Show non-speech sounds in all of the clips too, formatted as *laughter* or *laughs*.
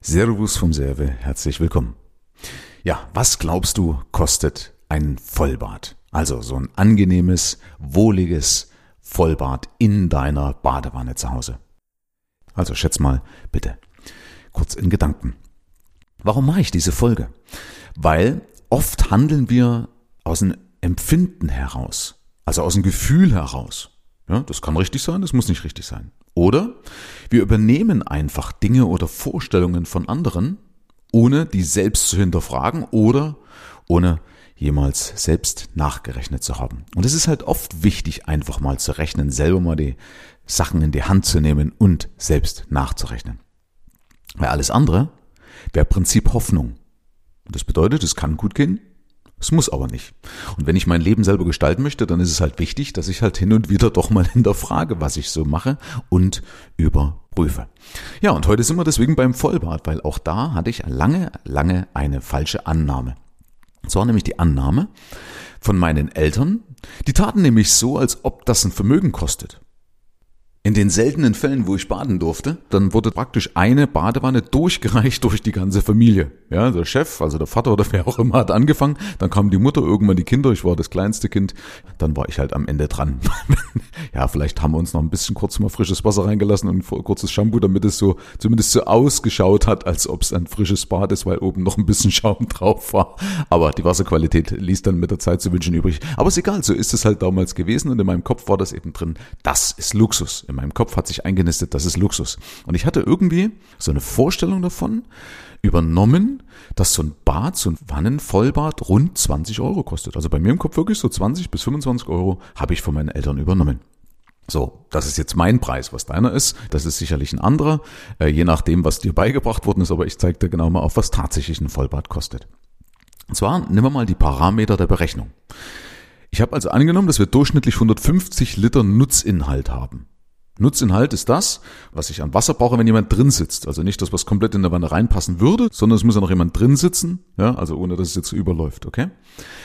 Servus vom Serve, herzlich willkommen. Ja, was glaubst du, kostet ein Vollbad? Also so ein angenehmes, wohliges Vollbad in deiner Badewanne zu Hause. Also schätz mal bitte kurz in Gedanken. Warum mache ich diese Folge? Weil oft handeln wir aus einem Empfinden heraus, also aus dem Gefühl heraus. Ja, das kann richtig sein, das muss nicht richtig sein. Oder wir übernehmen einfach Dinge oder Vorstellungen von anderen, ohne die selbst zu hinterfragen oder ohne jemals selbst nachgerechnet zu haben. Und es ist halt oft wichtig, einfach mal zu rechnen, selber mal die Sachen in die Hand zu nehmen und selbst nachzurechnen. Weil alles andere wäre Prinzip Hoffnung. Das bedeutet, es kann gut gehen, es muss aber nicht. Und wenn ich mein Leben selber gestalten möchte, dann ist es halt wichtig, dass ich halt hin und wieder doch mal *laughs* hinterfrage, was ich so mache und überprüfe. Ja, und heute sind wir deswegen beim Vollbad, weil auch da hatte ich lange, lange eine falsche Annahme. Und zwar nämlich die Annahme von meinen Eltern, die taten nämlich so, als ob das ein Vermögen kostet. In den seltenen Fällen, wo ich baden durfte, dann wurde praktisch eine Badewanne durchgereicht durch die ganze Familie. Ja, der Chef, also der Vater oder wer auch immer hat angefangen, dann kam die Mutter, irgendwann die Kinder, ich war das kleinste Kind, dann war ich halt am Ende dran. *laughs* ja, vielleicht haben wir uns noch ein bisschen kurz mal frisches Wasser reingelassen und kurzes Shampoo, damit es so zumindest so ausgeschaut hat, als ob es ein frisches Bad ist, weil oben noch ein bisschen Schaum drauf war. Aber die Wasserqualität ließ dann mit der Zeit zu wünschen übrig. Aber ist egal, so ist es halt damals gewesen und in meinem Kopf war das eben drin. Das ist Luxus meinem Kopf hat sich eingenistet, das ist Luxus. Und ich hatte irgendwie so eine Vorstellung davon übernommen, dass so ein Bad, so ein Wannenvollbad rund 20 Euro kostet. Also bei mir im Kopf wirklich so 20 bis 25 Euro habe ich von meinen Eltern übernommen. So, das ist jetzt mein Preis. Was deiner ist, das ist sicherlich ein anderer, äh, je nachdem, was dir beigebracht worden ist. Aber ich zeige dir genau mal auf, was tatsächlich ein Vollbad kostet. Und zwar nehmen wir mal die Parameter der Berechnung. Ich habe also angenommen, dass wir durchschnittlich 150 Liter Nutzinhalt haben. Nutzinhalt ist das, was ich an Wasser brauche, wenn jemand drin sitzt. Also nicht das, was komplett in der Wanne reinpassen würde, sondern es muss ja noch jemand drin sitzen, ja, also ohne dass es jetzt überläuft, okay?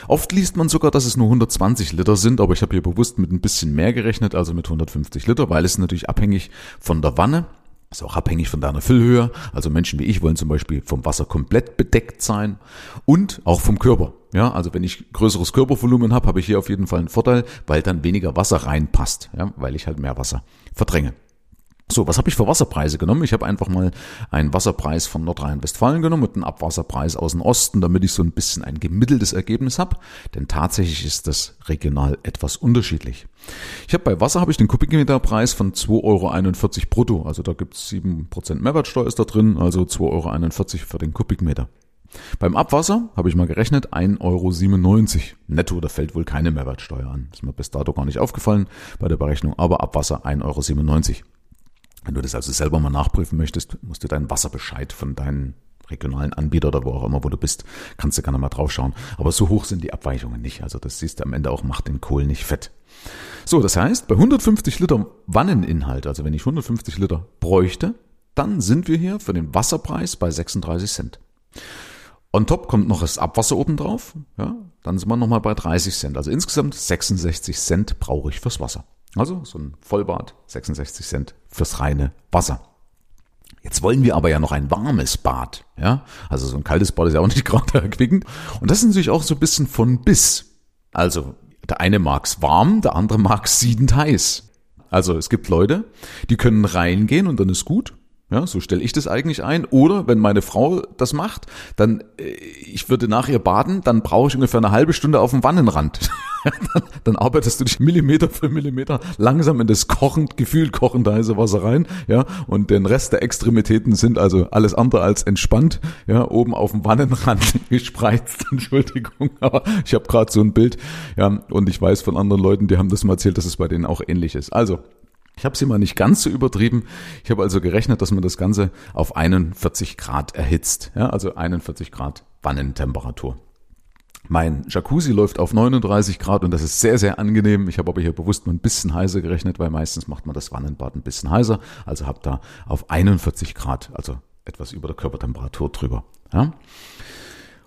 Oft liest man sogar, dass es nur 120 Liter sind, aber ich habe hier bewusst mit ein bisschen mehr gerechnet, also mit 150 Liter, weil es natürlich abhängig von der Wanne ist auch abhängig von deiner Füllhöhe. Also Menschen wie ich wollen zum Beispiel vom Wasser komplett bedeckt sein und auch vom Körper. Ja, also wenn ich größeres Körpervolumen habe, habe ich hier auf jeden Fall einen Vorteil, weil dann weniger Wasser reinpasst, ja, weil ich halt mehr Wasser verdränge. So, was habe ich für Wasserpreise genommen? Ich habe einfach mal einen Wasserpreis von Nordrhein-Westfalen genommen und einen Abwasserpreis aus dem Osten, damit ich so ein bisschen ein gemitteltes Ergebnis habe. Denn tatsächlich ist das regional etwas unterschiedlich. Ich habe bei Wasser habe ich den Kubikmeterpreis von 2,41 Euro brutto. Also da gibt es 7% Mehrwertsteuer ist da drin, also 2,41 Euro für den Kubikmeter. Beim Abwasser habe ich mal gerechnet 1,97 Euro. Netto, da fällt wohl keine Mehrwertsteuer an. Ist mir bis dato gar nicht aufgefallen bei der Berechnung, aber Abwasser 1,97 Euro. Wenn du das also selber mal nachprüfen möchtest, musst du deinen Wasserbescheid von deinen regionalen Anbieter oder wo auch immer, wo du bist, kannst du gerne mal draufschauen. Aber so hoch sind die Abweichungen nicht. Also das siehst du am Ende auch, macht den Kohl nicht fett. So, das heißt, bei 150 Liter Wanneninhalt, also wenn ich 150 Liter bräuchte, dann sind wir hier für den Wasserpreis bei 36 Cent. On top kommt noch das Abwasser oben drauf, ja, dann sind wir nochmal bei 30 Cent. Also insgesamt 66 Cent brauche ich fürs Wasser. Also so ein Vollbad, 66 Cent fürs reine Wasser. Jetzt wollen wir aber ja noch ein warmes Bad, ja. Also so ein kaltes Bad ist ja auch nicht *laughs* gerade erquickend. Und das ist natürlich auch so ein bisschen von bis. Also der eine mag's warm, der andere mag's siedend heiß. Also es gibt Leute, die können reingehen und dann ist gut. Ja, so stelle ich das eigentlich ein. Oder wenn meine Frau das macht, dann äh, ich würde nach ihr baden, dann brauche ich ungefähr eine halbe Stunde auf dem Wannenrand. *laughs* dann, dann arbeitest du dich Millimeter für Millimeter langsam in das kochend, gefühlt kochende heiße Wasser rein, ja, und den Rest der Extremitäten sind also alles andere als entspannt, ja, oben auf dem Wannenrand *laughs* gespreizt, Entschuldigung, aber ich habe gerade so ein Bild, ja, und ich weiß von anderen Leuten, die haben das mal erzählt, dass es bei denen auch ähnlich ist. Also, ich habe sie mal nicht ganz so übertrieben. Ich habe also gerechnet, dass man das Ganze auf 41 Grad erhitzt. Ja, also 41 Grad Wannentemperatur. Mein Jacuzzi läuft auf 39 Grad und das ist sehr, sehr angenehm. Ich habe aber hier bewusst mal ein bisschen heißer gerechnet, weil meistens macht man das Wannenbad ein bisschen heißer. Also habe da auf 41 Grad, also etwas über der Körpertemperatur drüber. Ja?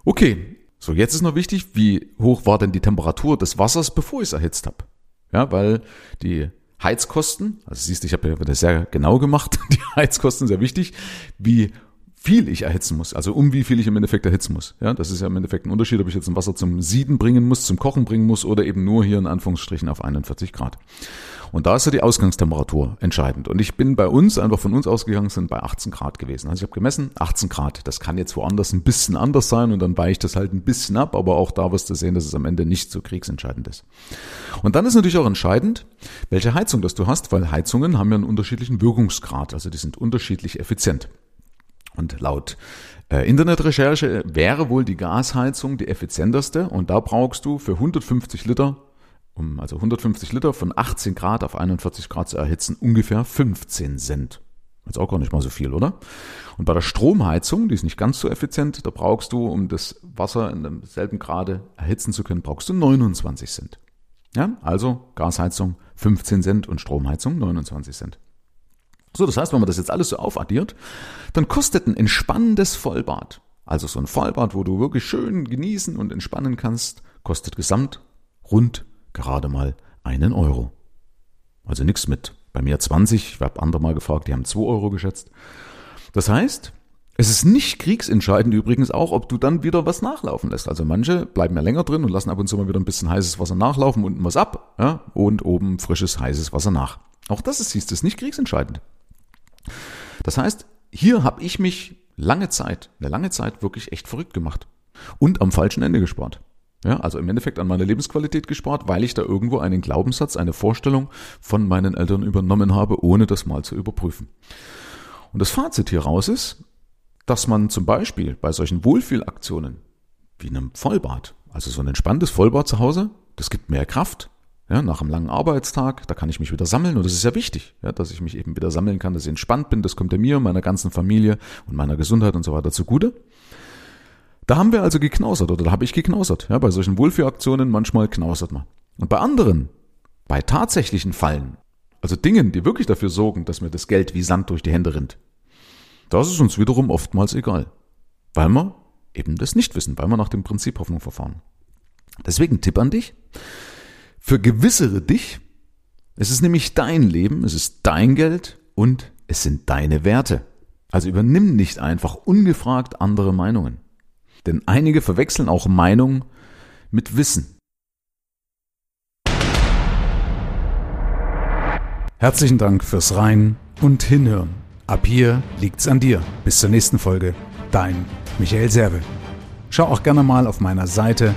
Okay, so jetzt ist noch wichtig, wie hoch war denn die Temperatur des Wassers, bevor ich es erhitzt habe? Ja, weil die Heizkosten, also siehst ich habe ja das sehr genau gemacht, *laughs* die Heizkosten sehr wichtig, wie viel ich erhitzen muss, also um wie viel ich im Endeffekt erhitzen muss. Ja, das ist ja im Endeffekt ein Unterschied, ob ich jetzt ein Wasser zum Sieden bringen muss, zum Kochen bringen muss oder eben nur hier in Anführungsstrichen auf 41 Grad. Und da ist ja die Ausgangstemperatur entscheidend. Und ich bin bei uns, einfach von uns ausgegangen, sind bei 18 Grad gewesen. Also ich habe gemessen, 18 Grad. Das kann jetzt woanders ein bisschen anders sein und dann weicht das halt ein bisschen ab, aber auch da wirst du sehen, dass es am Ende nicht so kriegsentscheidend ist. Und dann ist natürlich auch entscheidend, welche Heizung das du hast, weil Heizungen haben ja einen unterschiedlichen Wirkungsgrad, also die sind unterschiedlich effizient. Und laut äh, Internetrecherche wäre wohl die Gasheizung die effizienteste und da brauchst du für 150 Liter, um also 150 Liter von 18 Grad auf 41 Grad zu erhitzen, ungefähr 15 Cent. Jetzt auch gar nicht mal so viel, oder? Und bei der Stromheizung, die ist nicht ganz so effizient, da brauchst du, um das Wasser in demselben Grade erhitzen zu können, brauchst du 29 Cent. Ja, also Gasheizung 15 Cent und Stromheizung 29 Cent. So, das heißt, wenn man das jetzt alles so aufaddiert, dann kostet ein entspannendes Vollbad, also so ein Vollbad, wo du wirklich schön genießen und entspannen kannst, kostet gesamt rund gerade mal einen Euro. Also nichts mit bei mir 20, ich habe andere mal gefragt, die haben 2 Euro geschätzt. Das heißt, es ist nicht kriegsentscheidend übrigens auch, ob du dann wieder was nachlaufen lässt. Also manche bleiben ja länger drin und lassen ab und zu mal wieder ein bisschen heißes Wasser nachlaufen, unten was ab ja, und oben frisches heißes Wasser nach. Auch das ist, siehst du, ist nicht kriegsentscheidend. Das heißt, hier habe ich mich lange Zeit, eine lange Zeit wirklich echt verrückt gemacht und am falschen Ende gespart. Ja, also im Endeffekt an meiner Lebensqualität gespart, weil ich da irgendwo einen Glaubenssatz, eine Vorstellung von meinen Eltern übernommen habe, ohne das mal zu überprüfen. Und das Fazit hier raus ist, dass man zum Beispiel bei solchen Wohlfühlaktionen wie einem Vollbad, also so ein entspanntes Vollbad zu Hause, das gibt mehr Kraft, ja, nach einem langen Arbeitstag, da kann ich mich wieder sammeln und das ist ja wichtig, ja, dass ich mich eben wieder sammeln kann, dass ich entspannt bin, das kommt ja mir, meiner ganzen Familie und meiner Gesundheit und so weiter zugute. Da haben wir also geknausert oder da habe ich geknausert. Ja, bei solchen Wohlfühlaktionen manchmal knausert man. Und bei anderen, bei tatsächlichen Fallen, also Dingen, die wirklich dafür sorgen, dass mir das Geld wie Sand durch die Hände rinnt, das ist uns wiederum oftmals egal, weil wir eben das nicht wissen, weil wir nach dem Prinzip Hoffnung verfahren. Deswegen Tipp an dich, Vergewissere dich, es ist nämlich dein Leben, es ist dein Geld und es sind deine Werte. Also übernimm nicht einfach ungefragt andere Meinungen. Denn einige verwechseln auch Meinung mit Wissen. Herzlichen Dank fürs Rein und Hinhören. Ab hier liegt's an dir. Bis zur nächsten Folge. Dein Michael Serve. Schau auch gerne mal auf meiner Seite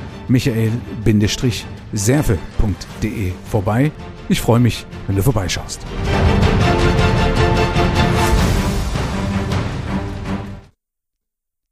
michael-serve.de vorbei. Ich freue mich, wenn du vorbeischaust.